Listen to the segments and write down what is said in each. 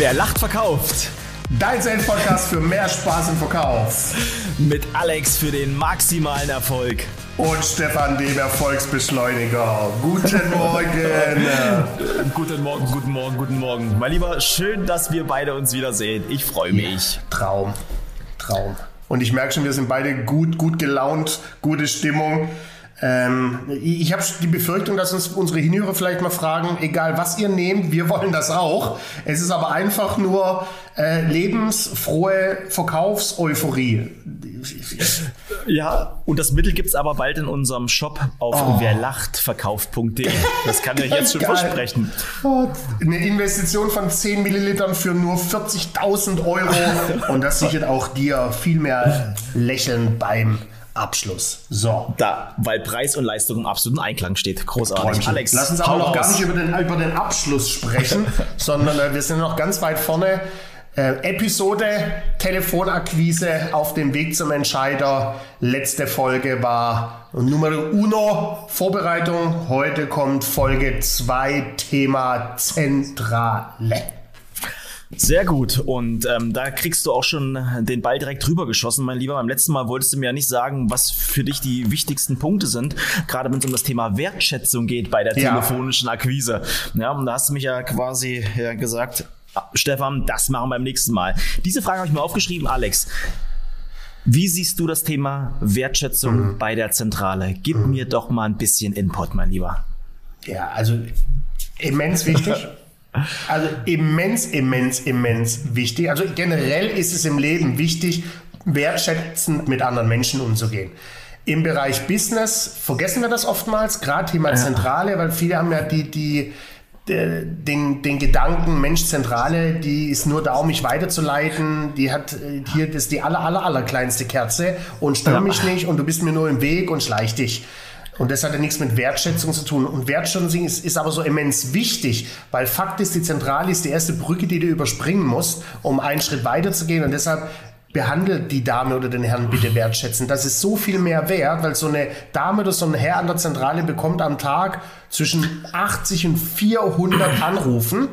Wer lacht, verkauft. Dein Sales-Podcast für mehr Spaß im Verkauf. Mit Alex für den maximalen Erfolg. Und Stefan, dem Erfolgsbeschleuniger. Guten Morgen. guten Morgen, guten Morgen, guten Morgen. Mein Lieber, schön, dass wir beide uns wiedersehen. Ich freue mich. Traum. Traum. Und ich merke schon, wir sind beide gut, gut gelaunt, gute Stimmung. Ähm, ich habe die Befürchtung, dass uns unsere Hinhörer vielleicht mal fragen, egal was ihr nehmt, wir wollen das auch. Es ist aber einfach nur äh, lebensfrohe Verkaufseuphorie. Ja, und das Mittel gibt es aber bald in unserem Shop auf oh. werlachtverkauft.de. Das kann ich jetzt schon Geil. versprechen. Eine Investition von 10 Millilitern für nur 40.000 Euro und das sichert auch dir viel mehr Lächeln beim Abschluss. So. Da, weil Preis und Leistung im absoluten Einklang steht. Großartig. Träumchen. Alex, lass uns aber noch gar nicht über den, über den Abschluss sprechen, sondern äh, wir sind noch ganz weit vorne. Äh, Episode Telefonakquise auf dem Weg zum Entscheider. Letzte Folge war Nummer uno Vorbereitung. Heute kommt Folge 2 Thema Zentrale. Sehr gut. Und ähm, da kriegst du auch schon den Ball direkt rüber geschossen, mein Lieber. Beim letzten Mal wolltest du mir ja nicht sagen, was für dich die wichtigsten Punkte sind, gerade wenn es um das Thema Wertschätzung geht bei der ja. telefonischen Akquise. Ja, und da hast du mich ja quasi ja, gesagt, Stefan, das machen wir beim nächsten Mal. Diese Frage habe ich mir aufgeschrieben, Alex. Wie siehst du das Thema Wertschätzung mhm. bei der Zentrale? Gib mhm. mir doch mal ein bisschen Input, mein Lieber. Ja, also immens wichtig. Also immens, immens, immens wichtig. Also generell ist es im Leben wichtig, wertschätzend mit anderen Menschen umzugehen. Im Bereich Business vergessen wir das oftmals, gerade Thema Zentrale, weil viele haben ja die, die, den, den Gedanken, Mensch, Zentrale, die ist nur da, um mich weiterzuleiten, die hat äh, hier das ist die aller, aller, aller kleinste Kerze und stör ja. mich nicht und du bist mir nur im Weg und schleich dich. Und das hat ja nichts mit Wertschätzung zu tun. Und Wertschätzung ist, ist aber so immens wichtig, weil Fakt ist, die Zentrale ist die erste Brücke, die du überspringen musst, um einen Schritt weiter zu gehen. Und deshalb behandelt die Dame oder den Herrn bitte wertschätzen. Das ist so viel mehr wert, weil so eine Dame oder so ein Herr an der Zentrale bekommt am Tag zwischen 80 und 400 Anrufen.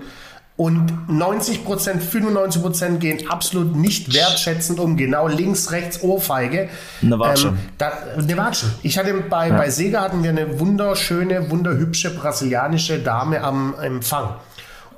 Und 90 Prozent, 95 Prozent gehen absolut nicht wertschätzend um. Genau links, rechts, Ohrfeige. Eine Watsche. Ähm, da, eine Watsche. Ich hatte bei, ja. bei Sega hatten wir eine wunderschöne, wunderhübsche brasilianische Dame am Empfang.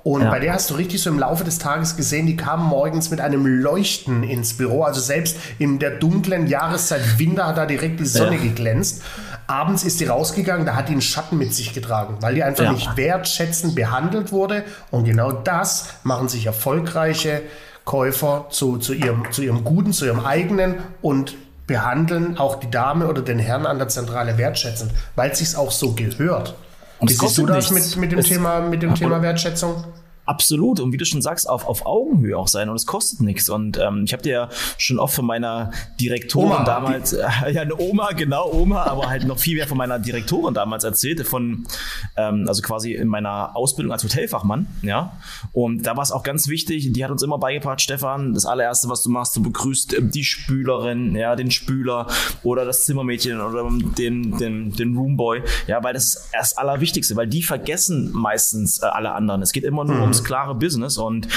Und ja. bei der hast du richtig so im Laufe des Tages gesehen, die kam morgens mit einem Leuchten ins Büro. Also selbst in der dunklen Jahreszeit Winter hat da direkt die Sonne ja. geglänzt. Abends ist die rausgegangen, da hat die einen Schatten mit sich getragen, weil die einfach ja. nicht wertschätzend behandelt wurde. Und genau das machen sich erfolgreiche Käufer zu, zu, ihrem, zu ihrem Guten, zu ihrem eigenen und behandeln auch die Dame oder den Herrn an der Zentrale wertschätzend, weil es sich auch so gehört. Und Wie siehst du das mit, mit dem, Thema, mit dem Thema Wertschätzung? Absolut. Und wie du schon sagst, auf, auf Augenhöhe auch sein. Und es kostet nichts. Und ähm, ich habe dir ja schon oft von meiner Direktorin Oma, damals, äh, ja, eine Oma, genau, Oma, aber halt noch viel mehr von meiner Direktorin damals erzählt, von, ähm, also quasi in meiner Ausbildung als Hotelfachmann, ja. Und da war es auch ganz wichtig, die hat uns immer beigebracht, Stefan, das allererste, was du machst, du begrüßt ähm, die Spülerin, ja, den Spüler oder das Zimmermädchen oder den, den, den Roomboy, ja, weil das ist das Allerwichtigste, weil die vergessen meistens äh, alle anderen. Es geht immer nur mhm. Ums klare Business und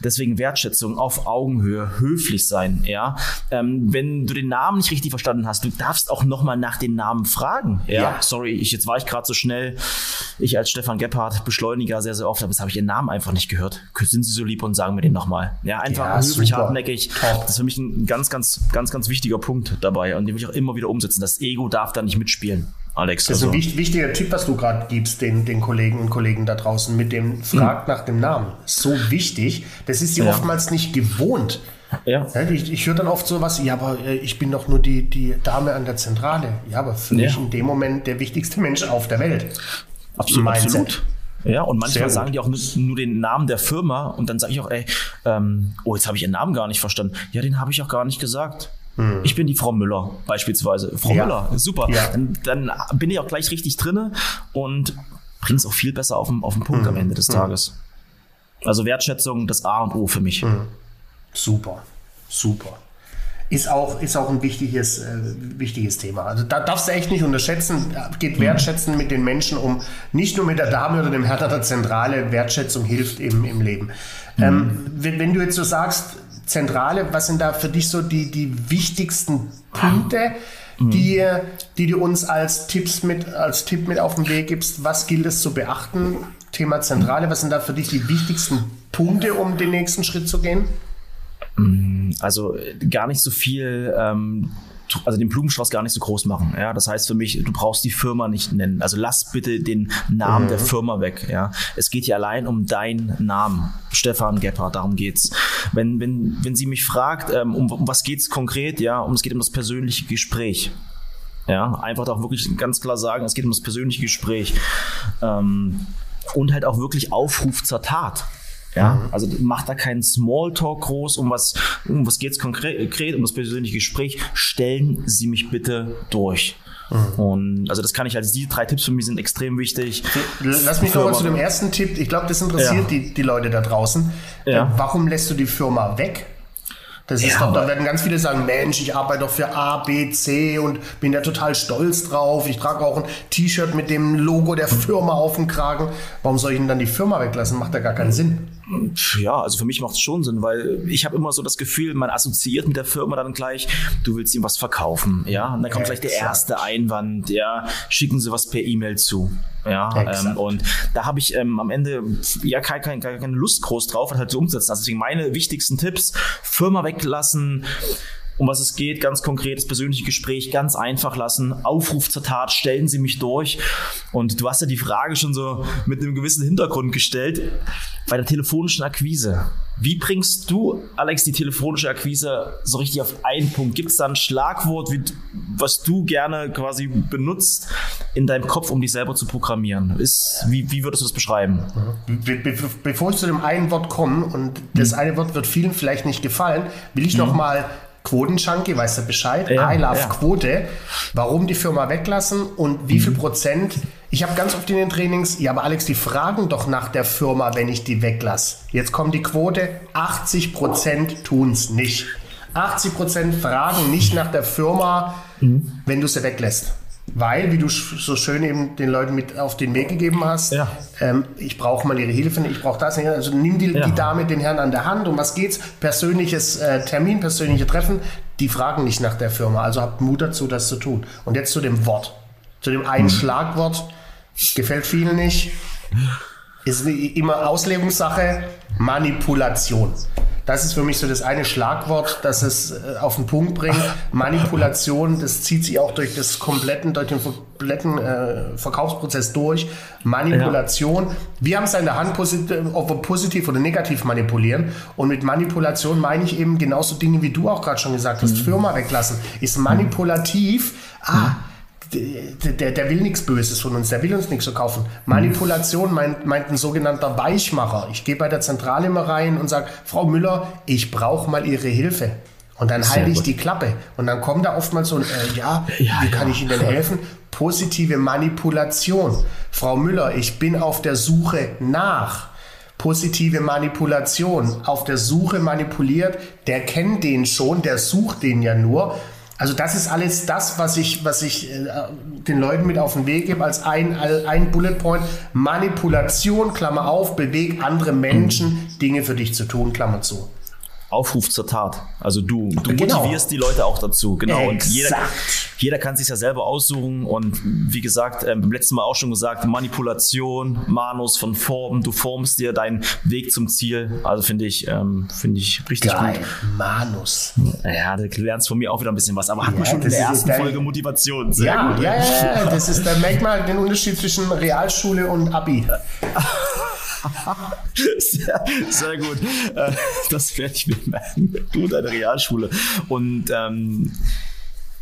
Deswegen Wertschätzung auf Augenhöhe, höflich sein, ja. Ähm, wenn du den Namen nicht richtig verstanden hast, du darfst auch nochmal nach den Namen fragen, ja. ja. Sorry, ich, jetzt war ich gerade so schnell. Ich als Stefan Gebhardt Beschleuniger sehr, sehr oft, aber jetzt habe ich ihren Namen einfach nicht gehört. Sind Sie so lieb und sagen mir den nochmal. Ja, einfach ja, höflich, super. hartnäckig. Top. Das ist für mich ein ganz, ganz, ganz, ganz wichtiger Punkt dabei und den will ich auch immer wieder umsetzen. Das Ego darf da nicht mitspielen. Alex. Das ist also. ein wichtiger Tipp, was du gerade gibst, den, den Kollegen und Kollegen da draußen mit dem Fragt mhm. nach dem Namen. So wichtig. Das ist sie ja. oftmals nicht gewohnt. Ja. ich, ich höre dann oft so was, ja, aber äh, ich bin doch nur die, die Dame an der Zentrale. Ja, aber für ja. mich in dem Moment der wichtigste Mensch auf der Welt. Absolut. absolut. Ja, und manchmal sagen die auch nur, nur, den Namen der Firma und dann sage ich auch, ey, ähm, oh, jetzt habe ich ihren Namen gar nicht verstanden. Ja, den habe ich auch gar nicht gesagt. Hm. Ich bin die Frau Müller beispielsweise. Frau ja. Müller, super. Ja. Dann, dann, bin ich auch gleich richtig drinne und bringe es auch viel besser auf den, auf den Punkt hm. am Ende des hm. Tages. Also Wertschätzung, das A und O für mich. Hm. Super, super. ist auch, ist auch ein wichtiges, äh, wichtiges Thema. Also da darfst du echt nicht unterschätzen, geht wertschätzen mit den Menschen um, nicht nur mit der Dame oder dem Herr der Zentrale, Wertschätzung hilft im, im Leben. Mhm. Ähm, wenn, wenn, du jetzt so sagst, Zentrale, was sind da für dich so die, die wichtigsten Punkte, mhm. die, die du uns als Tipps mit, als Tipp mit auf den Weg gibst? Was gilt es zu beachten? Thema Zentrale, was sind da für dich die wichtigsten Punkte, um den nächsten Schritt zu gehen? Mm, also gar nicht so viel ähm, also den Blumenstrauß gar nicht so groß machen. Ja, das heißt für mich, du brauchst die Firma nicht nennen. Also lass bitte den Namen mhm. der Firma weg. Ja, es geht hier allein um deinen Namen, Stefan Gebhardt. Darum geht's. Wenn wenn wenn sie mich fragt, ähm, um, um was geht's konkret? Ja, um es geht um das persönliche Gespräch. Ja, einfach auch wirklich ganz klar sagen, es geht um das persönliche Gespräch. Ähm, und halt auch wirklich Aufruf zur Tat. Ja, mhm. also macht da keinen Smalltalk groß, um was, um was geht's konkret, um das persönliche Gespräch. Stellen Sie mich bitte durch. Mhm. Und also das kann ich als die drei Tipps für mich sind extrem wichtig. Lass mich nochmal zu dem ersten Tipp. Ich glaube, das interessiert ja. die, die Leute da draußen. Ja. Äh, warum lässt du die Firma weg? Das ist ja, doch, da werden ganz viele sagen, Mensch, ich arbeite doch für A, B, C und bin da total stolz drauf. Ich trage auch ein T-Shirt mit dem Logo der Firma auf dem Kragen. Warum soll ich denn dann die Firma weglassen? Macht ja gar keinen Sinn. Ja, also für mich macht es schon Sinn, weil ich habe immer so das Gefühl, man assoziiert mit der Firma dann gleich, du willst ihm was verkaufen, ja, und dann kommt gleich der erste Einwand, ja, schicken Sie was per E-Mail zu. Ja, ähm, und da habe ich ähm, am Ende ja keine, keine, keine Lust groß drauf, das halt zu umsetzen. Also deswegen meine wichtigsten Tipps, Firma weglassen, um was es geht, ganz konkret, das persönliche Gespräch ganz einfach lassen, Aufruf zur Tat, stellen Sie mich durch. Und du hast ja die Frage schon so mit einem gewissen Hintergrund gestellt, bei der telefonischen Akquise. Wie bringst du, Alex, die telefonische Akquise so richtig auf einen Punkt? Gibt es da ein Schlagwort, wie, was du gerne quasi benutzt in deinem Kopf, um dich selber zu programmieren? Ist, wie, wie würdest du das beschreiben? Be be bevor ich zu dem einen Wort komme, und das hm. eine Wort wird vielen vielleicht nicht gefallen, will ich hm. noch mal Quotenjunkie, weißt du Bescheid? Ja, I love ja. Quote. Warum die Firma weglassen und wie viel mhm. Prozent. Ich habe ganz oft in den Trainings, ja, aber Alex, die fragen doch nach der Firma, wenn ich die weglasse. Jetzt kommt die Quote, 80 Prozent tun es nicht. 80 Prozent fragen nicht nach der Firma, mhm. wenn du sie weglässt. Weil, wie du so schön eben den Leuten mit auf den Weg gegeben hast, ja. ähm, ich brauche mal ihre Hilfe, ich brauche das. Also nimm die, ja. die, Dame, den Herrn an der Hand. Um was geht's? Persönliches äh, Termin, persönliche Treffen. Die fragen nicht nach der Firma. Also habt Mut dazu, das zu tun. Und jetzt zu dem Wort. Zu dem einen mhm. Schlagwort. Gefällt vielen nicht. Ist immer Auslegungssache. Manipulation. Das ist für mich so das eine Schlagwort, das es äh, auf den Punkt bringt. Manipulation, das zieht sich auch durch das kompletten, durch den kompletten äh, Verkaufsprozess durch. Manipulation. Ja. Wir haben es in der Hand, positiv, ob wir positiv oder negativ manipulieren. Und mit Manipulation meine ich eben genauso Dinge, wie du auch gerade schon gesagt hast. Mhm. Firma weglassen ist manipulativ. Ah, mhm der, der, der will nichts Böses von uns, der will uns nichts verkaufen. Manipulation meint, meint ein sogenannter Weichmacher. Ich gehe bei der Zentrale immer rein und sage, Frau Müller, ich brauche mal Ihre Hilfe. Und dann halte ich die Klappe. Und dann kommt da oftmals so ein, äh, ja, ja, wie kann ja. ich Ihnen denn helfen? Positive Manipulation. Frau Müller, ich bin auf der Suche nach. Positive Manipulation. Auf der Suche manipuliert, der kennt den schon, der sucht den ja nur. Also das ist alles das, was ich, was ich äh, den Leuten mit auf den Weg gebe als ein, ein Bullet Point. Manipulation, Klammer auf, beweg andere Menschen, Dinge für dich zu tun, Klammer zu. Aufruf zur Tat. Also du, du genau. motivierst die Leute auch dazu. Genau. Exakt. Und jeder, jeder kann sich ja selber aussuchen. Und wie gesagt, ähm, beim letzten Mal auch schon gesagt, Manipulation, Manus von Formen, du formst dir deinen Weg zum Ziel. Also finde ich, ähm, finde ich richtig Geil. gut. Manus. Ja, du lernst von mir auch wieder ein bisschen was. Aber hat ja, man schon in der ersten Folge Motivation. Sehr ja, gut. Ja, ja, ja. Das ist, da merkt man den Unterschied zwischen Realschule und Abi. sehr, sehr, gut. Äh, das werde ich mir merken. Du, deine Realschule. Und ähm,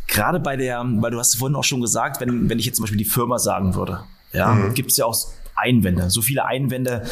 gerade bei der, weil du hast vorhin auch schon gesagt, wenn, wenn ich jetzt zum Beispiel die Firma sagen würde, ja, mhm. gibt es ja auch Einwände. So viele Einwände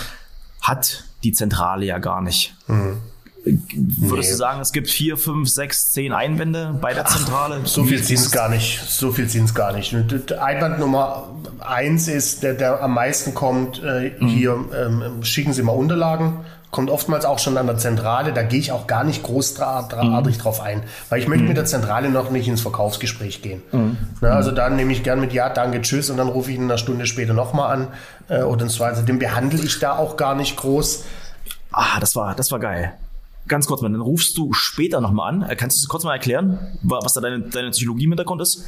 hat die Zentrale ja gar nicht. Mhm. Würdest nee. du sagen, es gibt vier, fünf, sechs, zehn Einwände bei der Zentrale? Ach, so viel sind es gar nicht. So viel sind es gar nicht. Einwand Nummer eins ist, der, der am meisten kommt, äh, mhm. hier ähm, schicken Sie mal Unterlagen kommt oftmals auch schon an der Zentrale. Da gehe ich auch gar nicht großartig mhm. drauf ein, weil ich möchte mhm. mit der Zentrale noch nicht ins Verkaufsgespräch gehen. Mhm. Na, also dann nehme ich gern mit Ja, danke, tschüss und dann rufe ich ihn eine Stunde später nochmal an äh, oder so. Also den behandle ich da auch gar nicht groß. Ah, das war, das war geil. Ganz kurz mal, dann rufst du später nochmal an. Äh, kannst du es kurz mal erklären, was da deine, deine Psychologie im Hintergrund ist?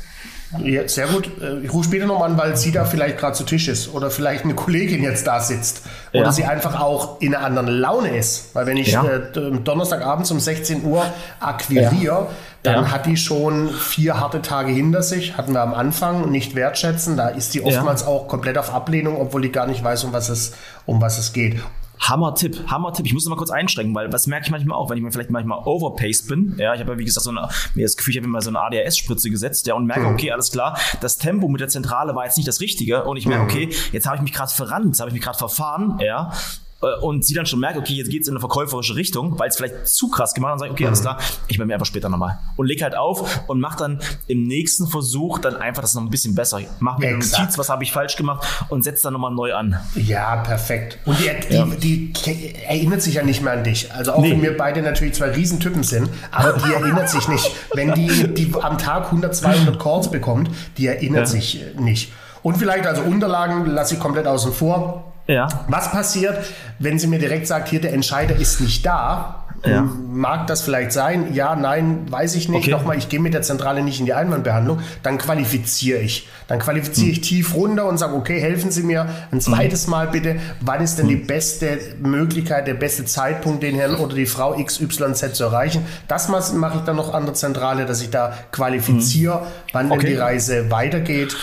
Ja, sehr gut. Äh, ich rufe später nochmal an, weil sie da vielleicht gerade zu Tisch ist oder vielleicht eine Kollegin jetzt da sitzt oder ja. sie einfach auch in einer anderen Laune ist. Weil wenn ich ja. äh, Donnerstagabends um 16 Uhr akquiriere, dann hat die schon vier harte Tage hinter sich. Hatten wir am Anfang nicht wertschätzen. Da ist die oftmals auch komplett auf Ablehnung, obwohl die gar nicht weiß, um was es, um was es geht. Hammer-Tipp, Hammer-Tipp. Ich muss mal kurz einschränken, weil was merke ich manchmal auch, wenn ich mir vielleicht manchmal overpaced bin. Ja, ich habe ja wie gesagt so eine, mir das Gefühl, ich habe mir mal so eine ADHS-Spritze gesetzt, ja, und merke, mhm. okay, alles klar, das Tempo mit der Zentrale war jetzt nicht das Richtige und ich merke, mhm. okay, jetzt habe ich mich gerade verrannt, jetzt habe ich mich gerade verfahren, ja, und sie dann schon merkt, okay, jetzt geht's in eine verkäuferische Richtung, weil es vielleicht zu krass gemacht hat und sagt, okay, alles mhm. klar, ich melde mir einfach später nochmal. Und leg halt auf und mach dann im nächsten Versuch dann einfach das noch ein bisschen besser. Mach mir eine Notiz, was habe ich falsch gemacht und setz dann nochmal neu an. Ja, perfekt. Und die, die, ja. die, erinnert sich ja nicht mehr an dich. Also auch nee. wenn wir beide natürlich zwei Riesentypen sind, aber die erinnert sich nicht. Wenn die, die am Tag 100, 200 Calls bekommt, die erinnert ja. sich nicht. Und vielleicht also Unterlagen lasse ich komplett außen vor ja. Was passiert, wenn sie mir direkt sagt, hier der Entscheider ist nicht da? Ja. Mag das vielleicht sein? Ja, nein, weiß ich nicht. Okay. Nochmal, ich gehe mit der Zentrale nicht in die Einwandbehandlung. Dann qualifiziere ich. Dann qualifiziere hm. ich tief runter und sage, okay, helfen Sie mir ein zweites hm. Mal bitte. Wann ist denn hm. die beste Möglichkeit, der beste Zeitpunkt, den Herrn oder die Frau XYZ zu erreichen? Das mache ich dann noch an der Zentrale, dass ich da qualifiziere, hm. wann okay. denn die Reise weitergeht.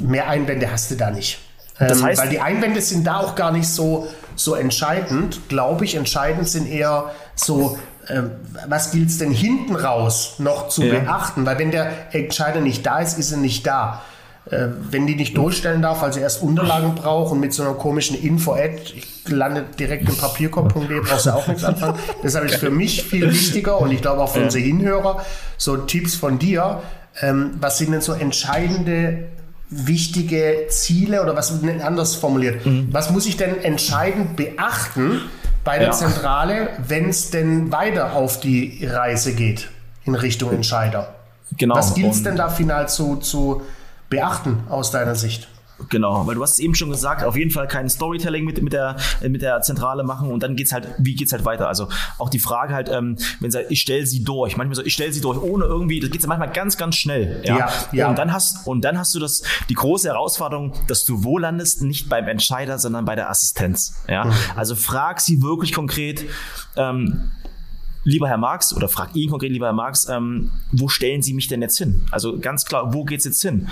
Mehr Einwände hast du da nicht. Das ähm, heißt, weil die Einwände sind da auch gar nicht so, so entscheidend, glaube ich. Entscheidend sind eher so, äh, was gilt es denn hinten raus noch zu ja. beachten? Weil wenn der Entscheider nicht da ist, ist er nicht da. Äh, wenn die nicht durchstellen darf, also erst Unterlagen braucht und mit so einer komischen Info-Ad, ich lande direkt im Papierkorb.de, brauchst du auch nichts anfangen. Deshalb ist für mich viel wichtiger und ich glaube auch für ja. unsere Hinhörer so Tipps von dir. Ähm, was sind denn so entscheidende wichtige Ziele oder was anders formuliert. Mhm. Was muss ich denn entscheidend beachten bei der ja. Zentrale, wenn es denn weiter auf die Reise geht in Richtung Entscheider? Genau. Was gilt es denn da final zu, zu beachten aus deiner Sicht? Genau, weil du hast es eben schon gesagt, auf jeden Fall kein Storytelling mit, mit, der, mit der Zentrale machen und dann geht's halt, wie geht's halt weiter? Also auch die Frage halt, ähm, wenn sie, ich stelle sie durch, manchmal so, ich stelle sie durch, ohne irgendwie, das geht ja manchmal ganz, ganz schnell. Ja? ja, ja. Und dann hast, und dann hast du das, die große Herausforderung, dass du wo landest, nicht beim Entscheider, sondern bei der Assistenz. Ja? Mhm. Also frag sie wirklich konkret, ähm, lieber Herr Marx, oder frag ihn konkret, lieber Herr Marx, ähm, wo stellen Sie mich denn jetzt hin? Also ganz klar, wo geht's jetzt hin?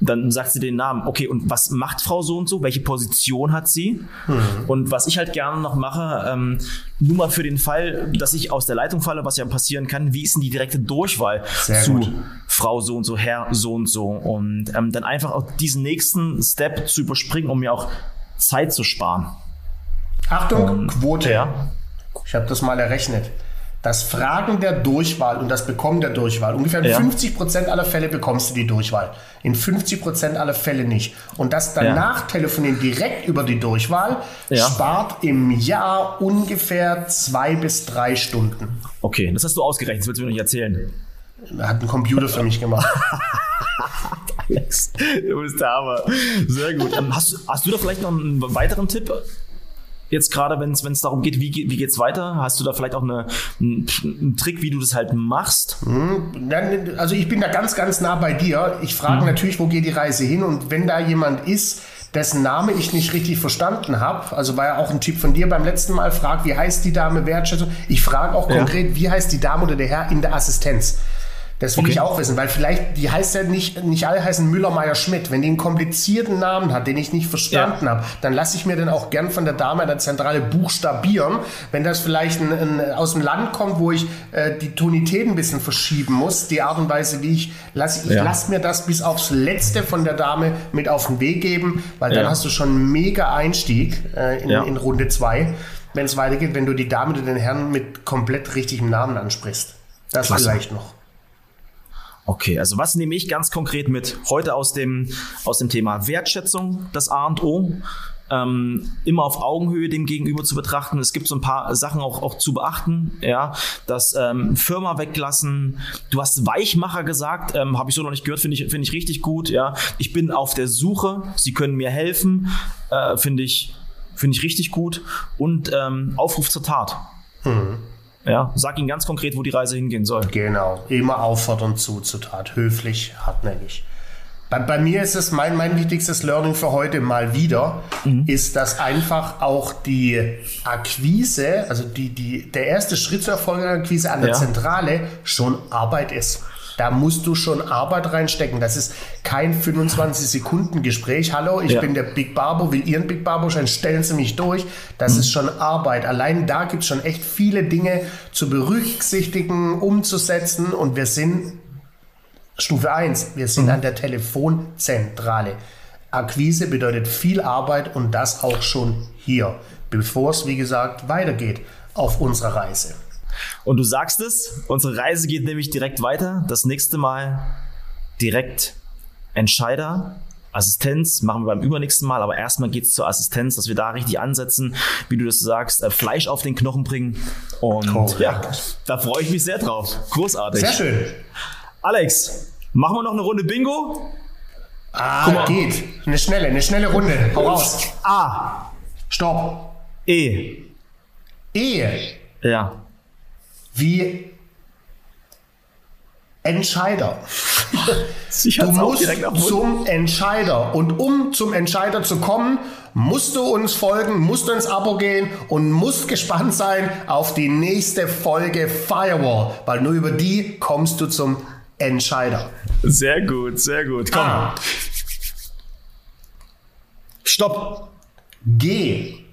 Dann sagt sie den Namen. Okay, und was macht Frau so und so? Welche Position hat sie? Mhm. Und was ich halt gerne noch mache, ähm, nur mal für den Fall, dass ich aus der Leitung falle, was ja passieren kann, wie ist denn die direkte Durchwahl Sehr zu gut. Frau so und so, Herr so und so? Und ähm, dann einfach auch diesen nächsten Step zu überspringen, um mir auch Zeit zu sparen. Achtung, und, Quote. Ja. Ich habe das mal errechnet das Fragen der Durchwahl und das Bekommen der Durchwahl. Ungefähr in ja. 50 Prozent aller Fälle bekommst du die Durchwahl. In 50 Prozent aller Fälle nicht. Und das danach ja. telefonieren direkt über die Durchwahl ja. spart im Jahr ungefähr zwei bis drei Stunden. Okay, das hast du ausgerechnet, das willst du mir nicht erzählen. Hat ein Computer für mich gemacht. Alex, du bist der Hammer. Sehr gut. Ähm, hast, hast du da vielleicht noch einen weiteren Tipp? Jetzt gerade, wenn es darum geht, wie, wie geht's weiter? Hast du da vielleicht auch eine, einen, einen Trick, wie du das halt machst? Hm, also ich bin da ganz, ganz nah bei dir. Ich frage mhm. natürlich, wo geht die Reise hin? Und wenn da jemand ist, dessen Name ich nicht richtig verstanden habe, also war ja auch ein Tipp von dir beim letzten Mal, frag, wie heißt die Dame Wertschätzung? Ich frage auch konkret, ja. wie heißt die Dame oder der Herr in der Assistenz? Das will okay. ich auch wissen, weil vielleicht, die heißt ja nicht, nicht alle heißen Müller, Meier, Schmidt. Wenn die einen komplizierten Namen hat, den ich nicht verstanden ja. habe, dann lasse ich mir den auch gern von der Dame in der Zentrale buchstabieren. Wenn das vielleicht ein, ein, aus dem Land kommt, wo ich äh, die Tonität ein bisschen verschieben muss, die Art und Weise, wie ich lasse, ich ja. lasse mir das bis aufs Letzte von der Dame mit auf den Weg geben, weil ja. dann hast du schon einen mega Einstieg äh, in, in Runde zwei, wenn es weitergeht, wenn du die Dame oder den Herrn mit komplett richtigem Namen ansprichst. Das Klasse. vielleicht noch. Okay, also was nehme ich ganz konkret mit heute aus dem, aus dem Thema Wertschätzung, das A und O? ähm, immer auf Augenhöhe dem Gegenüber zu betrachten. Es gibt so ein paar Sachen auch, auch zu beachten, ja, das ähm, Firma weglassen. Du hast Weichmacher gesagt, ähm, habe ich so noch nicht gehört, finde ich, finde ich richtig gut, ja. Ich bin auf der Suche, sie können mir helfen, äh, finde ich, finde ich richtig gut. Und ähm, Aufruf zur Tat. Mhm. Ja, sag ihnen ganz konkret, wo die Reise hingehen soll. Genau, immer auffordern zu, zur Tat, höflich, hartnäckig. Bei, bei, mir ist es mein, mein wichtigstes Learning für heute mal wieder, mhm. ist, dass einfach auch die Akquise, also die, die, der erste Schritt zur erfolgreichen Akquise an der ja. Zentrale schon Arbeit ist. Da musst du schon Arbeit reinstecken. Das ist kein 25-Sekunden-Gespräch. Hallo, ich ja. bin der Big Barbo, will Ihren Big Barbo sein, stellen Sie mich durch. Das mhm. ist schon Arbeit. Allein da gibt es schon echt viele Dinge zu berücksichtigen, umzusetzen. Und wir sind Stufe 1, wir sind mhm. an der Telefonzentrale. Akquise bedeutet viel Arbeit und das auch schon hier, bevor es, wie gesagt, weitergeht auf unserer Reise. Und du sagst es, unsere Reise geht nämlich direkt weiter. Das nächste Mal direkt Entscheider, Assistenz machen wir beim übernächsten Mal, aber erstmal geht es zur Assistenz, dass wir da richtig ansetzen, wie du das sagst, äh, Fleisch auf den Knochen bringen. Und Correct. ja, da freue ich mich sehr drauf. Großartig. Sehr schön. Alex, machen wir noch eine Runde Bingo? Ah, geht. Eine schnelle, eine schnelle Runde. Hau raus. A. Stopp. E. Ehe. Ja wie Entscheider. du musst zum Entscheider. Und um zum Entscheider zu kommen, musst du uns folgen, musst du ins Abo gehen und musst gespannt sein auf die nächste Folge Firewall, weil nur über die kommst du zum Entscheider. Sehr gut, sehr gut. Komm. Ah. Stopp. Geh.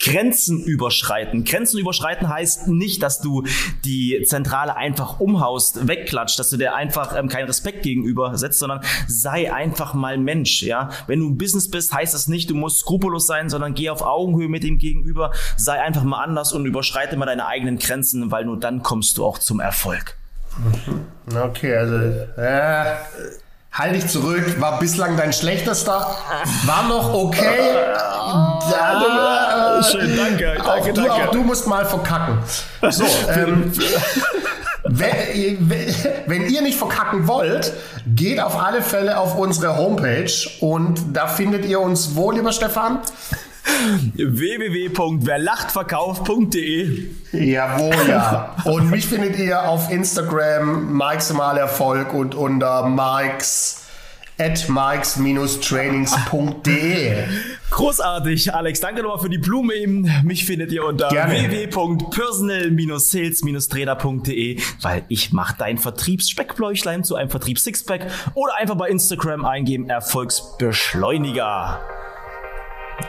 Grenzen überschreiten. Grenzen überschreiten heißt nicht, dass du die Zentrale einfach umhaust, wegklatscht, dass du dir einfach ähm, keinen Respekt gegenüber setzt, sondern sei einfach mal Mensch. Ja, wenn du ein Business bist, heißt das nicht, du musst skrupellos sein, sondern geh auf Augenhöhe mit dem Gegenüber, sei einfach mal anders und überschreite mal deine eigenen Grenzen, weil nur dann kommst du auch zum Erfolg. Okay, also äh, Halt dich zurück, war bislang dein schlechtester, war noch okay. Da, Schön, danke, danke, auch du, danke. Auch du musst mal verkacken. So, ähm, wenn, wenn ihr nicht verkacken wollt, geht auf alle Fälle auf unsere Homepage und da findet ihr uns wo, lieber Stefan? www.werlachtverkauf.de Jawohl, ja. Und mich findet ihr auf Instagram Erfolg und unter Mikes at mikes-trainings.de. Großartig, Alex. Danke nochmal für die Blume eben. Mich findet ihr unter www.personal-sales-trainer.de, weil ich mache dein Vertriebsspeckbläuchlein zu einem Vertriebs-Sixpack oder einfach bei Instagram eingeben Erfolgsbeschleuniger.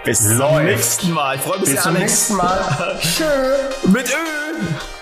Bis Läuft. zum nächsten Mal. Ich freue mich Bis sehr, zum nächsten Mal. Tschö. Mit Ö.